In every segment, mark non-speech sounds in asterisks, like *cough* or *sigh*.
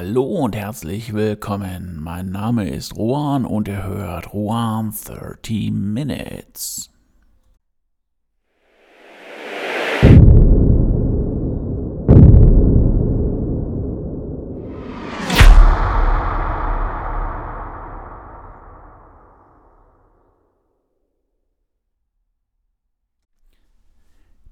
Hallo und herzlich willkommen. Mein Name ist Rohan und ihr hört Rohan 30 Minutes.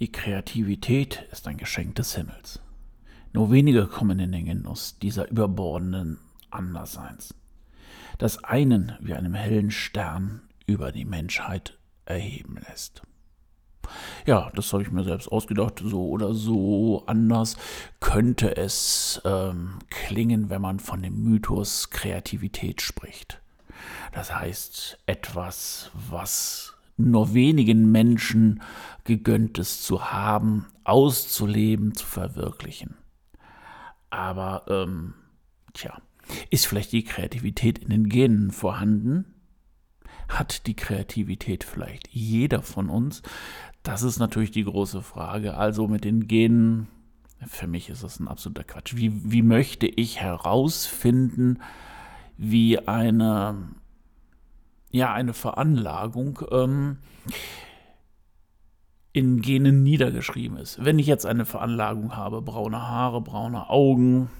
Die Kreativität ist ein Geschenk des Himmels. Nur wenige kommen in den Genuss dieser überbordenden Andersseins, das einen wie einem hellen Stern über die Menschheit erheben lässt. Ja, das habe ich mir selbst ausgedacht. So oder so anders könnte es ähm, klingen, wenn man von dem Mythos Kreativität spricht. Das heißt, etwas, was nur wenigen Menschen gegönnt ist zu haben, auszuleben, zu verwirklichen. Aber, ähm, tja, ist vielleicht die Kreativität in den Genen vorhanden? Hat die Kreativität vielleicht jeder von uns? Das ist natürlich die große Frage. Also mit den Genen, für mich ist das ein absoluter Quatsch. Wie, wie möchte ich herausfinden, wie eine, ja, eine Veranlagung ähm, in Genen niedergeschrieben ist. Wenn ich jetzt eine Veranlagung habe, braune Haare, braune Augen,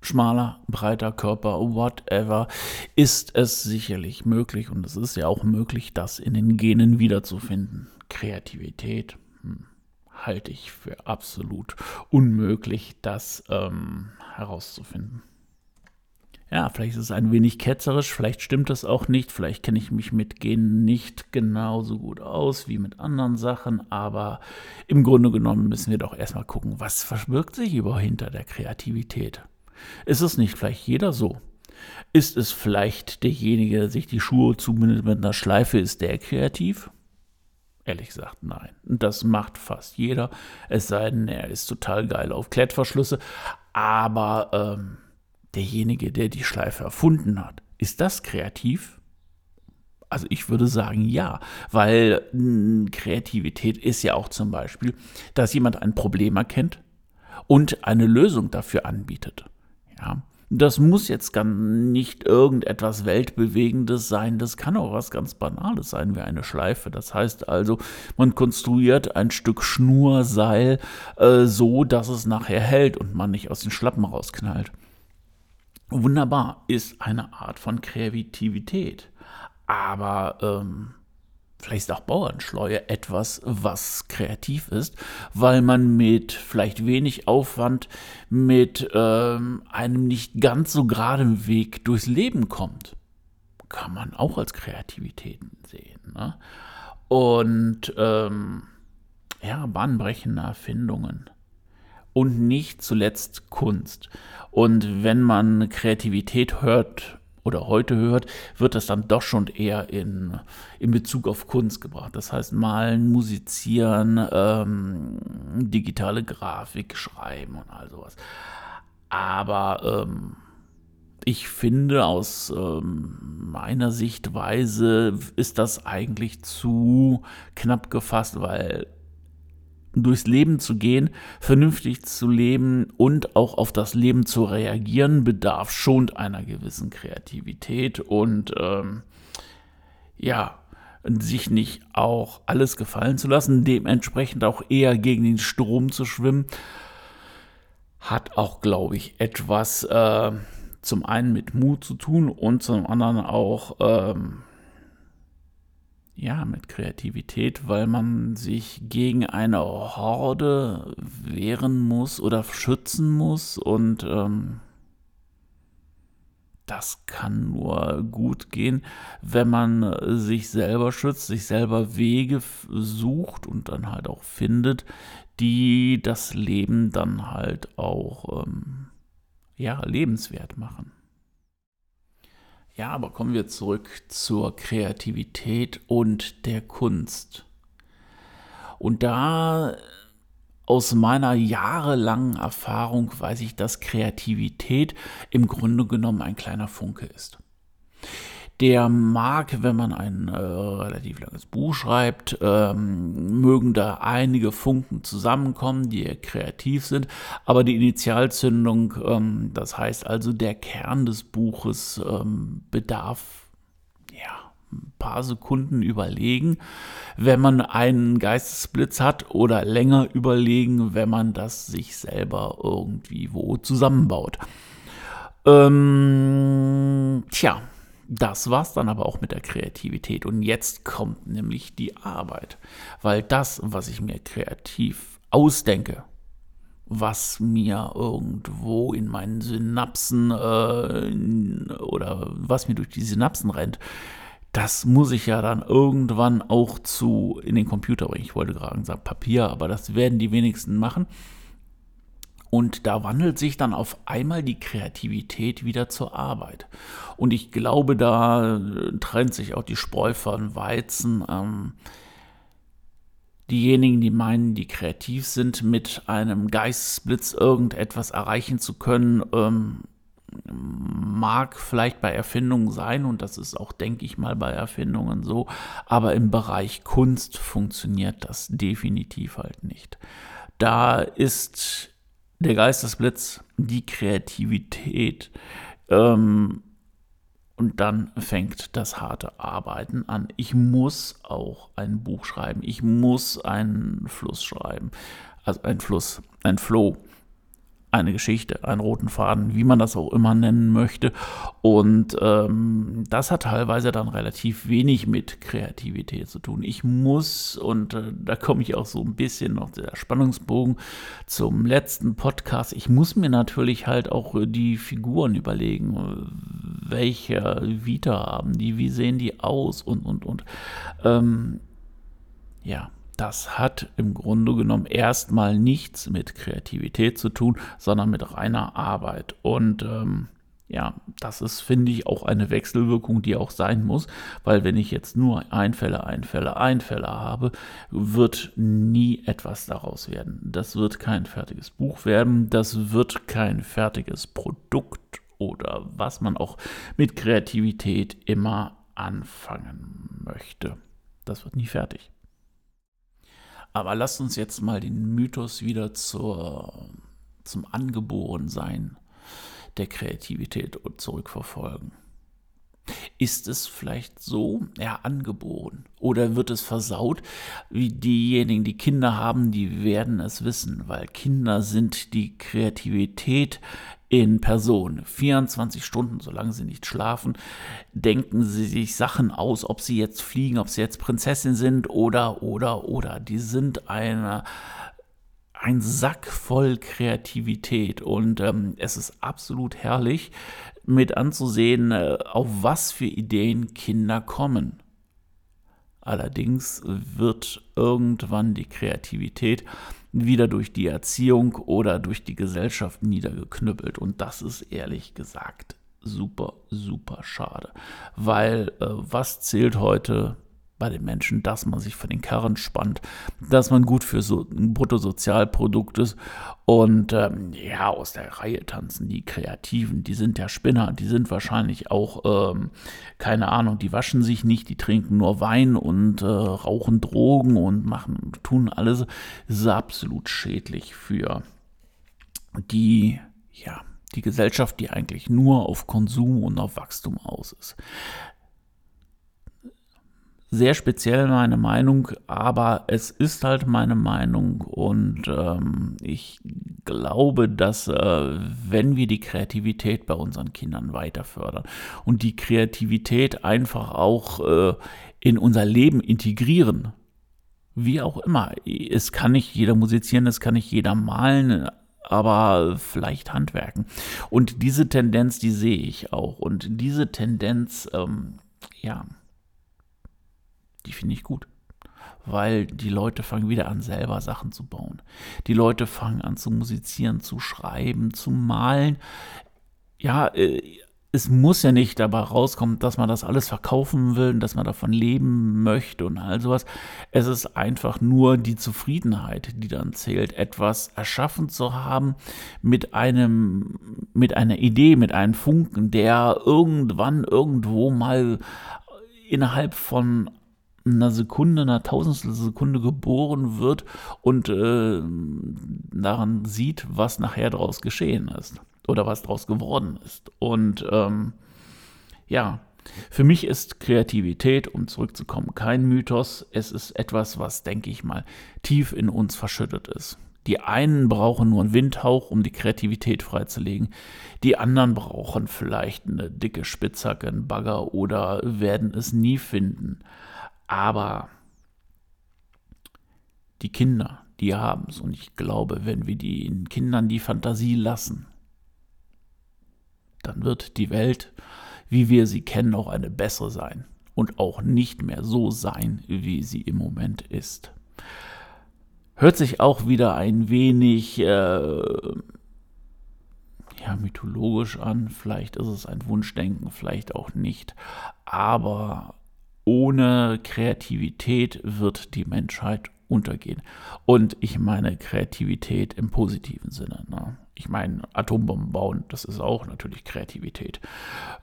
schmaler, breiter Körper, whatever, ist es sicherlich möglich und es ist ja auch möglich, das in den Genen wiederzufinden. Kreativität hm, halte ich für absolut unmöglich, das ähm, herauszufinden. Ja, vielleicht ist es ein wenig ketzerisch, vielleicht stimmt es auch nicht, vielleicht kenne ich mich mit Genen nicht genauso gut aus wie mit anderen Sachen, aber im Grunde genommen müssen wir doch erstmal gucken, was verbirgt sich über hinter der Kreativität. Ist es nicht vielleicht jeder so? Ist es vielleicht derjenige, der sich die Schuhe zumindest mit einer Schleife, ist der kreativ? Ehrlich gesagt, nein. Das macht fast jeder, es sei denn, er ist total geil auf Klettverschlüsse. Aber ähm, derjenige, der die Schleife erfunden hat, ist das kreativ? Also ich würde sagen ja, weil hm, Kreativität ist ja auch zum Beispiel, dass jemand ein Problem erkennt und eine Lösung dafür anbietet. Ja, das muss jetzt gar nicht irgendetwas Weltbewegendes sein, das kann auch was ganz Banales sein wie eine Schleife. Das heißt also, man konstruiert ein Stück Schnurseil äh, so, dass es nachher hält und man nicht aus den Schlappen rausknallt. Wunderbar, ist eine Art von Kreativität. Aber ähm, Vielleicht ist auch Bauernschleue etwas, was kreativ ist, weil man mit vielleicht wenig Aufwand mit ähm, einem nicht ganz so geraden Weg durchs Leben kommt. Kann man auch als Kreativität sehen. Ne? Und ähm, ja, bahnbrechende Erfindungen. Und nicht zuletzt Kunst. Und wenn man Kreativität hört, oder heute hört, wird das dann doch schon eher in, in Bezug auf Kunst gebracht. Das heißt, malen, musizieren, ähm, digitale Grafik schreiben und all sowas. Aber ähm, ich finde, aus ähm, meiner Sichtweise ist das eigentlich zu knapp gefasst, weil durchs Leben zu gehen, vernünftig zu leben und auch auf das Leben zu reagieren, bedarf schon einer gewissen Kreativität und ähm, ja, sich nicht auch alles gefallen zu lassen, dementsprechend auch eher gegen den Strom zu schwimmen, hat auch, glaube ich, etwas äh, zum einen mit Mut zu tun und zum anderen auch ähm, ja, mit Kreativität, weil man sich gegen eine Horde wehren muss oder schützen muss und ähm, das kann nur gut gehen, wenn man sich selber schützt, sich selber Wege sucht und dann halt auch findet, die das Leben dann halt auch ähm, ja, lebenswert machen. Ja, aber kommen wir zurück zur Kreativität und der Kunst. Und da aus meiner jahrelangen Erfahrung weiß ich, dass Kreativität im Grunde genommen ein kleiner Funke ist. Der mag, wenn man ein äh, relativ langes Buch schreibt, ähm, mögen da einige Funken zusammenkommen, die kreativ sind, aber die Initialzündung, ähm, das heißt also der Kern des Buches, ähm, bedarf ja ein paar Sekunden überlegen, wenn man einen Geistesblitz hat oder länger überlegen, wenn man das sich selber irgendwie wo zusammenbaut. Ähm, tja, das war's dann aber auch mit der Kreativität. Und jetzt kommt nämlich die Arbeit. Weil das, was ich mir kreativ ausdenke, was mir irgendwo in meinen Synapsen äh, oder was mir durch die Synapsen rennt, das muss ich ja dann irgendwann auch zu in den Computer bringen. Ich wollte gerade sagen Papier, aber das werden die wenigsten machen. Und da wandelt sich dann auf einmal die Kreativität wieder zur Arbeit. Und ich glaube, da äh, trennt sich auch die Spreu von Weizen. Ähm, diejenigen, die meinen, die kreativ sind, mit einem Geistesblitz irgendetwas erreichen zu können, ähm, mag vielleicht bei Erfindungen sein, und das ist auch, denke ich mal, bei Erfindungen so, aber im Bereich Kunst funktioniert das definitiv halt nicht. Da ist der Geistesblitz, die Kreativität. Ähm, und dann fängt das harte Arbeiten an. Ich muss auch ein Buch schreiben. Ich muss einen Fluss schreiben. Also ein Fluss, ein Flow eine Geschichte, einen roten Faden, wie man das auch immer nennen möchte. Und ähm, das hat teilweise dann relativ wenig mit Kreativität zu tun. Ich muss, und äh, da komme ich auch so ein bisschen noch der Spannungsbogen zum letzten Podcast, ich muss mir natürlich halt auch die Figuren überlegen, welche Vita haben die, wie sehen die aus und, und, und. Ähm, ja, das hat im Grunde genommen erstmal nichts mit Kreativität zu tun, sondern mit reiner Arbeit. Und ähm, ja, das ist, finde ich, auch eine Wechselwirkung, die auch sein muss, weil wenn ich jetzt nur Einfälle, Einfälle, Einfälle habe, wird nie etwas daraus werden. Das wird kein fertiges Buch werden, das wird kein fertiges Produkt oder was man auch mit Kreativität immer anfangen möchte. Das wird nie fertig. Aber lasst uns jetzt mal den Mythos wieder zur, zum Angeborensein der Kreativität zurückverfolgen. Ist es vielleicht so, ja, angeboren? Oder wird es versaut? Wie diejenigen, die Kinder haben, die werden es wissen, weil Kinder sind die Kreativität in Person. 24 Stunden, solange sie nicht schlafen, denken sie sich Sachen aus, ob sie jetzt fliegen, ob sie jetzt Prinzessin sind oder, oder, oder. Die sind eine, ein Sack voll Kreativität und ähm, es ist absolut herrlich mit anzusehen, äh, auf was für Ideen Kinder kommen. Allerdings wird irgendwann die Kreativität wieder durch die Erziehung oder durch die Gesellschaft niedergeknüppelt. Und das ist ehrlich gesagt super, super schade. Weil äh, was zählt heute bei den Menschen, dass man sich von den Karren spannt, dass man gut für so ein Bruttosozialprodukt ist. Und ähm, ja, aus der Reihe tanzen die Kreativen, die sind ja Spinner, die sind wahrscheinlich auch, ähm, keine Ahnung, die waschen sich nicht, die trinken nur Wein und äh, rauchen Drogen und machen, tun alles, das ist absolut schädlich für die, ja, die Gesellschaft, die eigentlich nur auf Konsum und auf Wachstum aus ist sehr speziell meine Meinung, aber es ist halt meine Meinung und ähm, ich glaube, dass äh, wenn wir die Kreativität bei unseren Kindern weiter fördern und die Kreativität einfach auch äh, in unser Leben integrieren, wie auch immer, es kann nicht jeder musizieren, es kann nicht jeder malen, aber vielleicht handwerken. Und diese Tendenz, die sehe ich auch. Und diese Tendenz, ähm, ja, die finde ich gut. Weil die Leute fangen wieder an, selber Sachen zu bauen. Die Leute fangen an zu musizieren, zu schreiben, zu malen. Ja, äh, es muss ja nicht dabei rauskommen, dass man das alles verkaufen will, dass man davon leben möchte und all sowas. Es ist einfach nur die Zufriedenheit, die dann zählt, etwas erschaffen zu haben mit einem, mit einer Idee, mit einem Funken, der irgendwann irgendwo mal innerhalb von einer Sekunde, einer Tausendstel Sekunde geboren wird und äh, daran sieht, was nachher daraus geschehen ist oder was daraus geworden ist. Und ähm, ja, für mich ist Kreativität, um zurückzukommen, kein Mythos. Es ist etwas, was, denke ich mal, tief in uns verschüttet ist. Die einen brauchen nur einen Windhauch, um die Kreativität freizulegen. Die anderen brauchen vielleicht eine dicke Spitzhacke, einen Bagger oder werden es nie finden. Aber die Kinder, die haben es. Und ich glaube, wenn wir den Kindern die Fantasie lassen, dann wird die Welt, wie wir sie kennen, auch eine bessere sein und auch nicht mehr so sein, wie sie im Moment ist. Hört sich auch wieder ein wenig äh, ja, mythologisch an, vielleicht ist es ein Wunschdenken, vielleicht auch nicht, aber ohne Kreativität wird die Menschheit untergehen. Und ich meine Kreativität im positiven Sinne. Ne? Ich meine, Atombomben bauen, das ist auch natürlich Kreativität.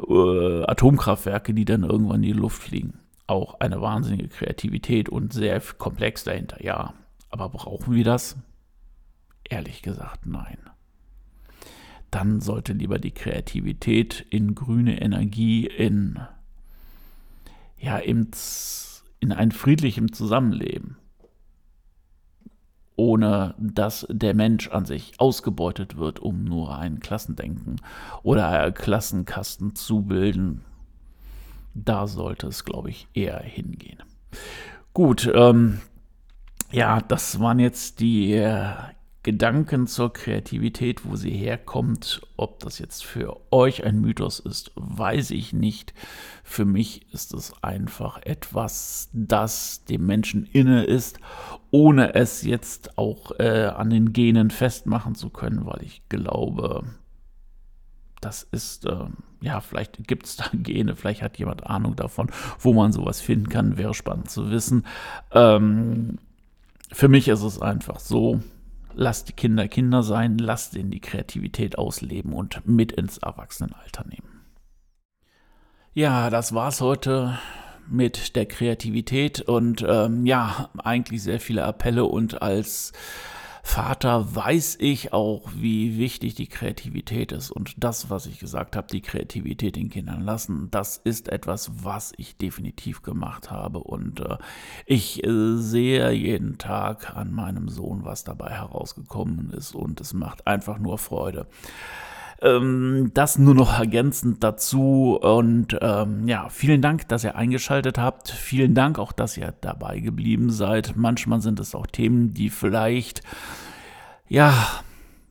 Äh, Atomkraftwerke, die dann irgendwann in die Luft fliegen, auch eine wahnsinnige Kreativität und sehr komplex dahinter, ja. Aber brauchen wir das? Ehrlich gesagt, nein. Dann sollte lieber die Kreativität in grüne Energie, in, ja, in, in ein friedlichem Zusammenleben ohne dass der Mensch an sich ausgebeutet wird, um nur ein Klassendenken oder Klassenkasten zu bilden. Da sollte es, glaube ich, eher hingehen. Gut, ähm, ja, das waren jetzt die äh, Gedanken zur Kreativität, wo sie herkommt. Ob das jetzt für euch ein Mythos ist, weiß ich nicht. Für mich ist es einfach etwas, das dem Menschen inne ist, ohne es jetzt auch äh, an den Genen festmachen zu können, weil ich glaube, das ist, äh, ja, vielleicht gibt es da *laughs* Gene, vielleicht hat jemand Ahnung davon, wo man sowas finden kann, wäre spannend zu wissen. Ähm, für mich ist es einfach so, lasst die Kinder Kinder sein, lasst ihnen die Kreativität ausleben und mit ins Erwachsenenalter nehmen. Ja, das war's heute mit der Kreativität und ähm, ja, eigentlich sehr viele Appelle und als Vater weiß ich auch, wie wichtig die Kreativität ist. Und das, was ich gesagt habe, die Kreativität den Kindern lassen, das ist etwas, was ich definitiv gemacht habe. Und äh, ich äh, sehe jeden Tag an meinem Sohn, was dabei herausgekommen ist. Und es macht einfach nur Freude. Ähm, das nur noch ergänzend dazu. Und ähm, ja, vielen Dank, dass ihr eingeschaltet habt. Vielen Dank auch, dass ihr dabei geblieben seid. Manchmal sind es auch Themen, die vielleicht, ja,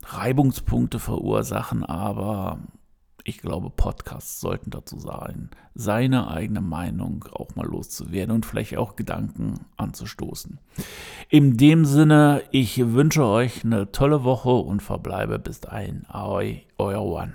Reibungspunkte verursachen, aber ich glaube, Podcasts sollten dazu sein, seine eigene Meinung auch mal loszuwerden und vielleicht auch Gedanken anzustoßen. In dem Sinne, ich wünsche euch eine tolle Woche und verbleibe bis dahin. Ahoi, euer One.